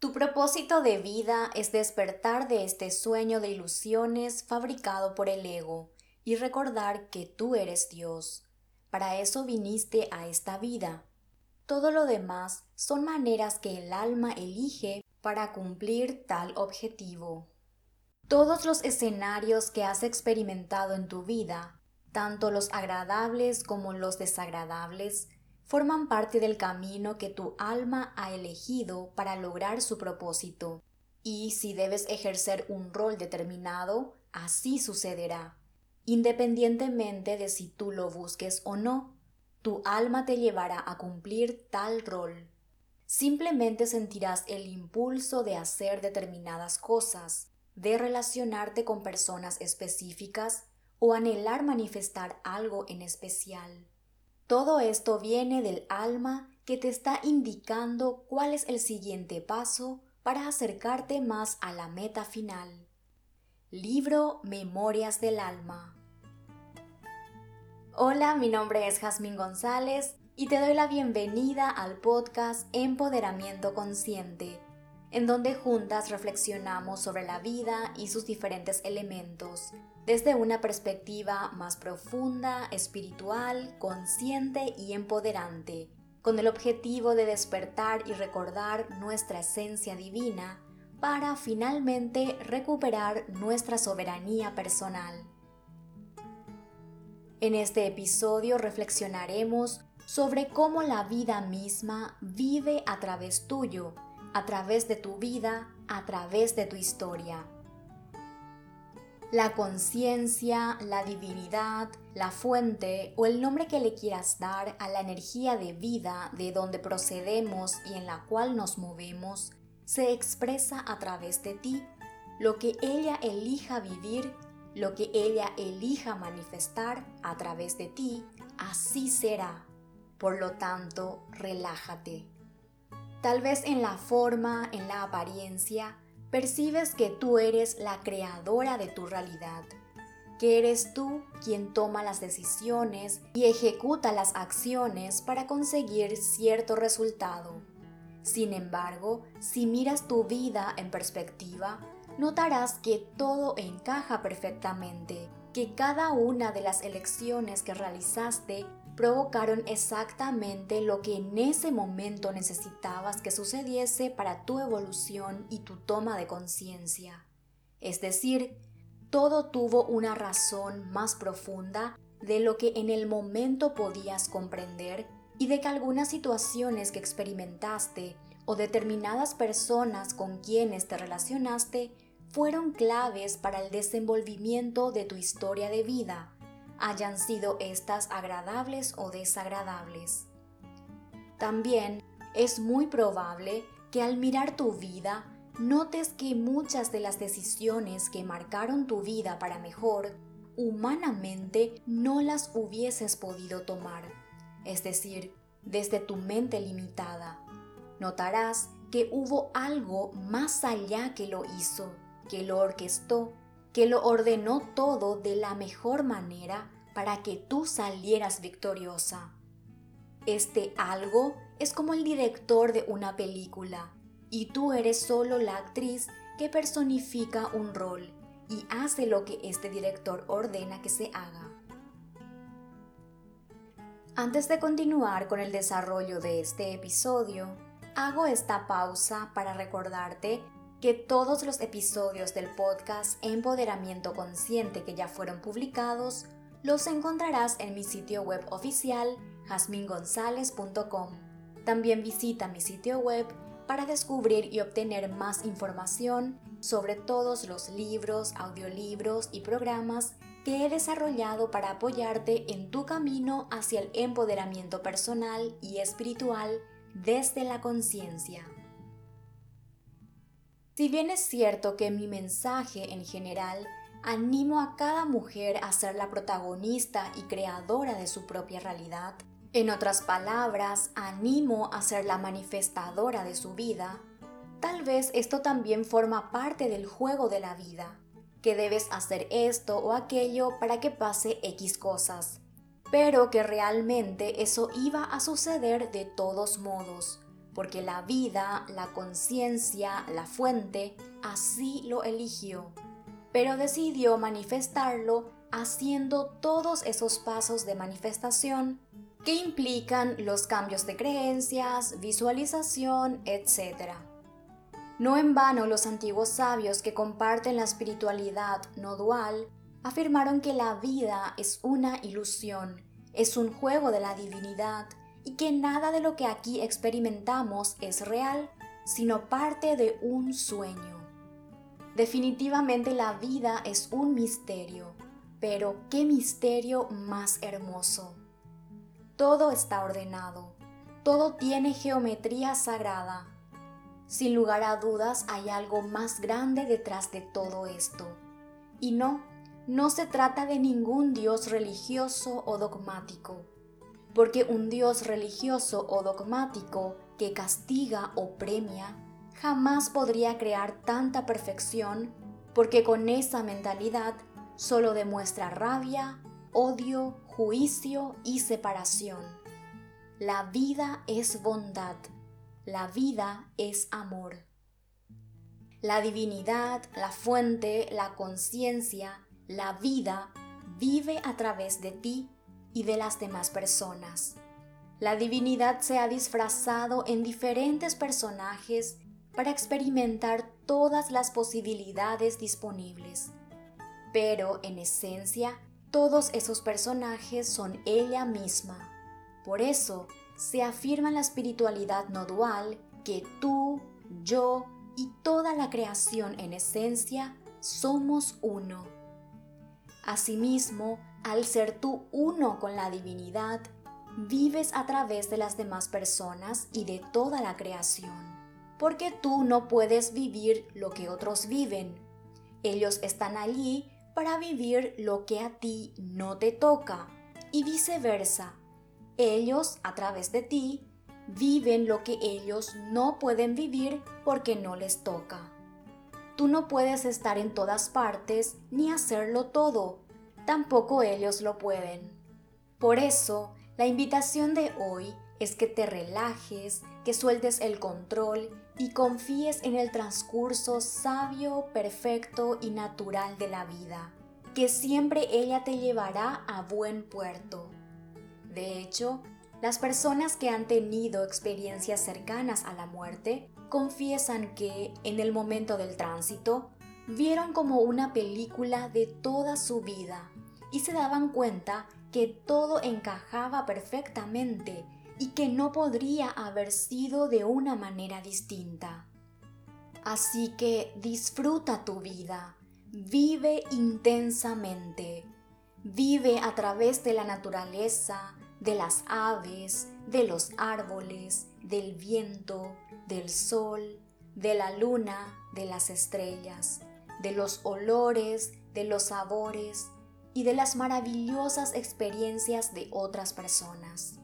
Tu propósito de vida es despertar de este sueño de ilusiones fabricado por el ego y recordar que tú eres Dios. Para eso viniste a esta vida. Todo lo demás son maneras que el alma elige para cumplir tal objetivo. Todos los escenarios que has experimentado en tu vida, tanto los agradables como los desagradables, forman parte del camino que tu alma ha elegido para lograr su propósito. Y si debes ejercer un rol determinado, así sucederá. Independientemente de si tú lo busques o no, tu alma te llevará a cumplir tal rol. Simplemente sentirás el impulso de hacer determinadas cosas, de relacionarte con personas específicas o anhelar manifestar algo en especial. Todo esto viene del alma que te está indicando cuál es el siguiente paso para acercarte más a la meta final. Libro Memorias del Alma. Hola, mi nombre es Jazmín González y te doy la bienvenida al podcast Empoderamiento Consciente, en donde juntas reflexionamos sobre la vida y sus diferentes elementos desde una perspectiva más profunda, espiritual, consciente y empoderante, con el objetivo de despertar y recordar nuestra esencia divina para finalmente recuperar nuestra soberanía personal. En este episodio reflexionaremos sobre cómo la vida misma vive a través tuyo, a través de tu vida, a través de tu historia la conciencia, la divinidad, la fuente o el nombre que le quieras dar a la energía de vida de donde procedemos y en la cual nos movemos, se expresa a través de ti. Lo que ella elija vivir, lo que ella elija manifestar a través de ti, así será. Por lo tanto, relájate. Tal vez en la forma, en la apariencia, percibes que tú eres la creadora de tu realidad, que eres tú quien toma las decisiones y ejecuta las acciones para conseguir cierto resultado. Sin embargo, si miras tu vida en perspectiva, notarás que todo encaja perfectamente, que cada una de las elecciones que realizaste provocaron exactamente lo que en ese momento necesitabas que sucediese para tu evolución y tu toma de conciencia. Es decir, todo tuvo una razón más profunda de lo que en el momento podías comprender y de que algunas situaciones que experimentaste o determinadas personas con quienes te relacionaste fueron claves para el desenvolvimiento de tu historia de vida hayan sido estas agradables o desagradables. También es muy probable que al mirar tu vida notes que muchas de las decisiones que marcaron tu vida para mejor, humanamente no las hubieses podido tomar, es decir, desde tu mente limitada. Notarás que hubo algo más allá que lo hizo, que lo orquestó que lo ordenó todo de la mejor manera para que tú salieras victoriosa. Este algo es como el director de una película y tú eres solo la actriz que personifica un rol y hace lo que este director ordena que se haga. Antes de continuar con el desarrollo de este episodio, hago esta pausa para recordarte que todos los episodios del podcast Empoderamiento Consciente que ya fueron publicados los encontrarás en mi sitio web oficial jasmingonzalez.com. También visita mi sitio web para descubrir y obtener más información sobre todos los libros, audiolibros y programas que he desarrollado para apoyarte en tu camino hacia el empoderamiento personal y espiritual desde la conciencia. Si bien es cierto que mi mensaje en general animo a cada mujer a ser la protagonista y creadora de su propia realidad, en otras palabras, animo a ser la manifestadora de su vida, tal vez esto también forma parte del juego de la vida, que debes hacer esto o aquello para que pase X cosas, pero que realmente eso iba a suceder de todos modos porque la vida, la conciencia, la fuente, así lo eligió, pero decidió manifestarlo haciendo todos esos pasos de manifestación que implican los cambios de creencias, visualización, etc. No en vano los antiguos sabios que comparten la espiritualidad no dual afirmaron que la vida es una ilusión, es un juego de la divinidad y que nada de lo que aquí experimentamos es real, sino parte de un sueño. Definitivamente la vida es un misterio, pero qué misterio más hermoso. Todo está ordenado, todo tiene geometría sagrada. Sin lugar a dudas hay algo más grande detrás de todo esto. Y no, no se trata de ningún dios religioso o dogmático, porque un dios religioso o dogmático que castiga o premia jamás podría crear tanta perfección, porque con esa mentalidad solo demuestra rabia, odio, juicio y separación. La vida es bondad, la vida es amor. La divinidad, la fuente, la conciencia, la vida vive a través de ti y de las demás personas. La divinidad se ha disfrazado en diferentes personajes para experimentar todas las posibilidades disponibles pero en esencia todos esos personajes son ella misma. Por eso se afirma en la espiritualidad no dual que tú, yo y toda la creación en esencia somos uno. Asimismo, al ser tú uno con la divinidad, vives a través de las demás personas y de toda la creación. Porque tú no puedes vivir lo que otros viven. Ellos están allí para vivir lo que a ti no te toca y viceversa. Ellos, a través de ti, viven lo que ellos no pueden vivir porque no les toca. Tú no puedes estar en todas partes ni hacerlo todo, tampoco ellos lo pueden. Por eso, la invitación de hoy es que te relajes, que sueltes el control y confíes en el transcurso sabio, perfecto y natural de la vida, que siempre ella te llevará a buen puerto. De hecho, las personas que han tenido experiencias cercanas a la muerte confiesan que en el momento del tránsito vieron como una película de toda su vida y se daban cuenta que todo encajaba perfectamente y que no podría haber sido de una manera distinta. Así que disfruta tu vida, vive intensamente, vive a través de la naturaleza, de las aves, de los árboles, del viento, del sol, de la luna, de las estrellas, de los olores, de los sabores y de las maravillosas experiencias de otras personas.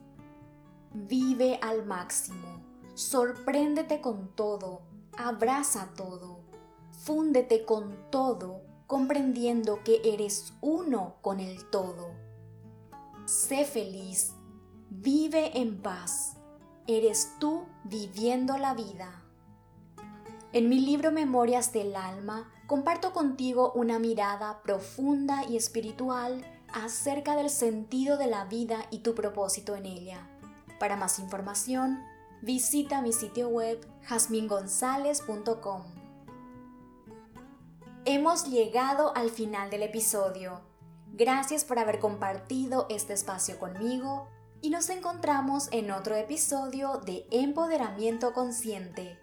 Vive al máximo, sorpréndete con todo, abraza todo, fúndete con todo, comprendiendo que eres uno con el todo. Sé feliz, vive en paz, eres tú viviendo la vida. En mi libro Memorias del Alma comparto contigo una mirada profunda y espiritual acerca del sentido de la vida y tu propósito en ella. Para más información, visita mi sitio web jasmingonzalez.com. Hemos llegado al final del episodio. Gracias por haber compartido este espacio conmigo y nos encontramos en otro episodio de Empoderamiento Consciente